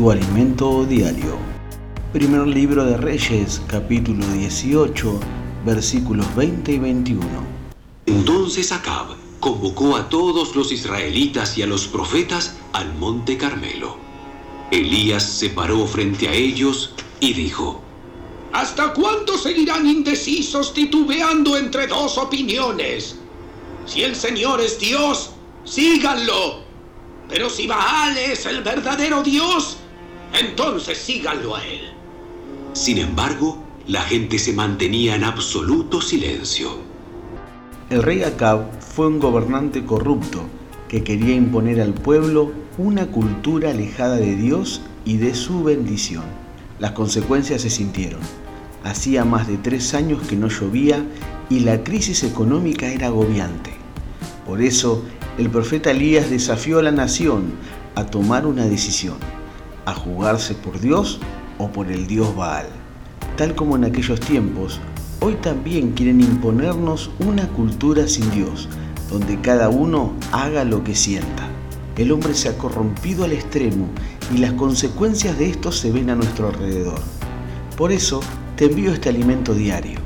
tu alimento diario. Primer libro de Reyes, capítulo 18, versículos 20 y 21. Entonces Acab convocó a todos los israelitas y a los profetas al monte Carmelo. Elías se paró frente a ellos y dijo, ¿Hasta cuándo seguirán indecisos titubeando entre dos opiniones? Si el Señor es Dios, síganlo. Pero si Baal es el verdadero Dios, entonces síganlo a él. Sin embargo, la gente se mantenía en absoluto silencio. El rey Acab fue un gobernante corrupto que quería imponer al pueblo una cultura alejada de Dios y de su bendición. Las consecuencias se sintieron. Hacía más de tres años que no llovía y la crisis económica era agobiante. Por eso, el profeta Elías desafió a la nación a tomar una decisión, a jugarse por Dios o por el Dios Baal. Tal como en aquellos tiempos, hoy también quieren imponernos una cultura sin Dios, donde cada uno haga lo que sienta. El hombre se ha corrompido al extremo y las consecuencias de esto se ven a nuestro alrededor. Por eso te envío este alimento diario,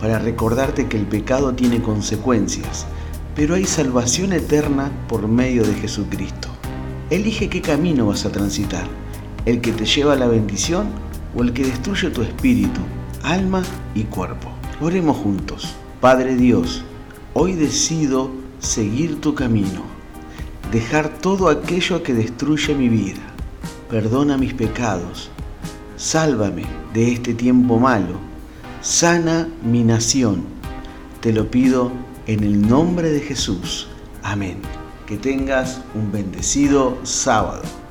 para recordarte que el pecado tiene consecuencias, pero hay salvación eterna por medio de Jesucristo. Elige qué camino vas a transitar, el que te lleva a la bendición o el que destruye tu espíritu, alma y cuerpo. Oremos juntos. Padre Dios, hoy decido seguir tu camino, dejar todo aquello que destruye mi vida. Perdona mis pecados, sálvame de este tiempo malo, sana mi nación. Te lo pido en el nombre de Jesús. Amén. Que tengas un bendecido sábado.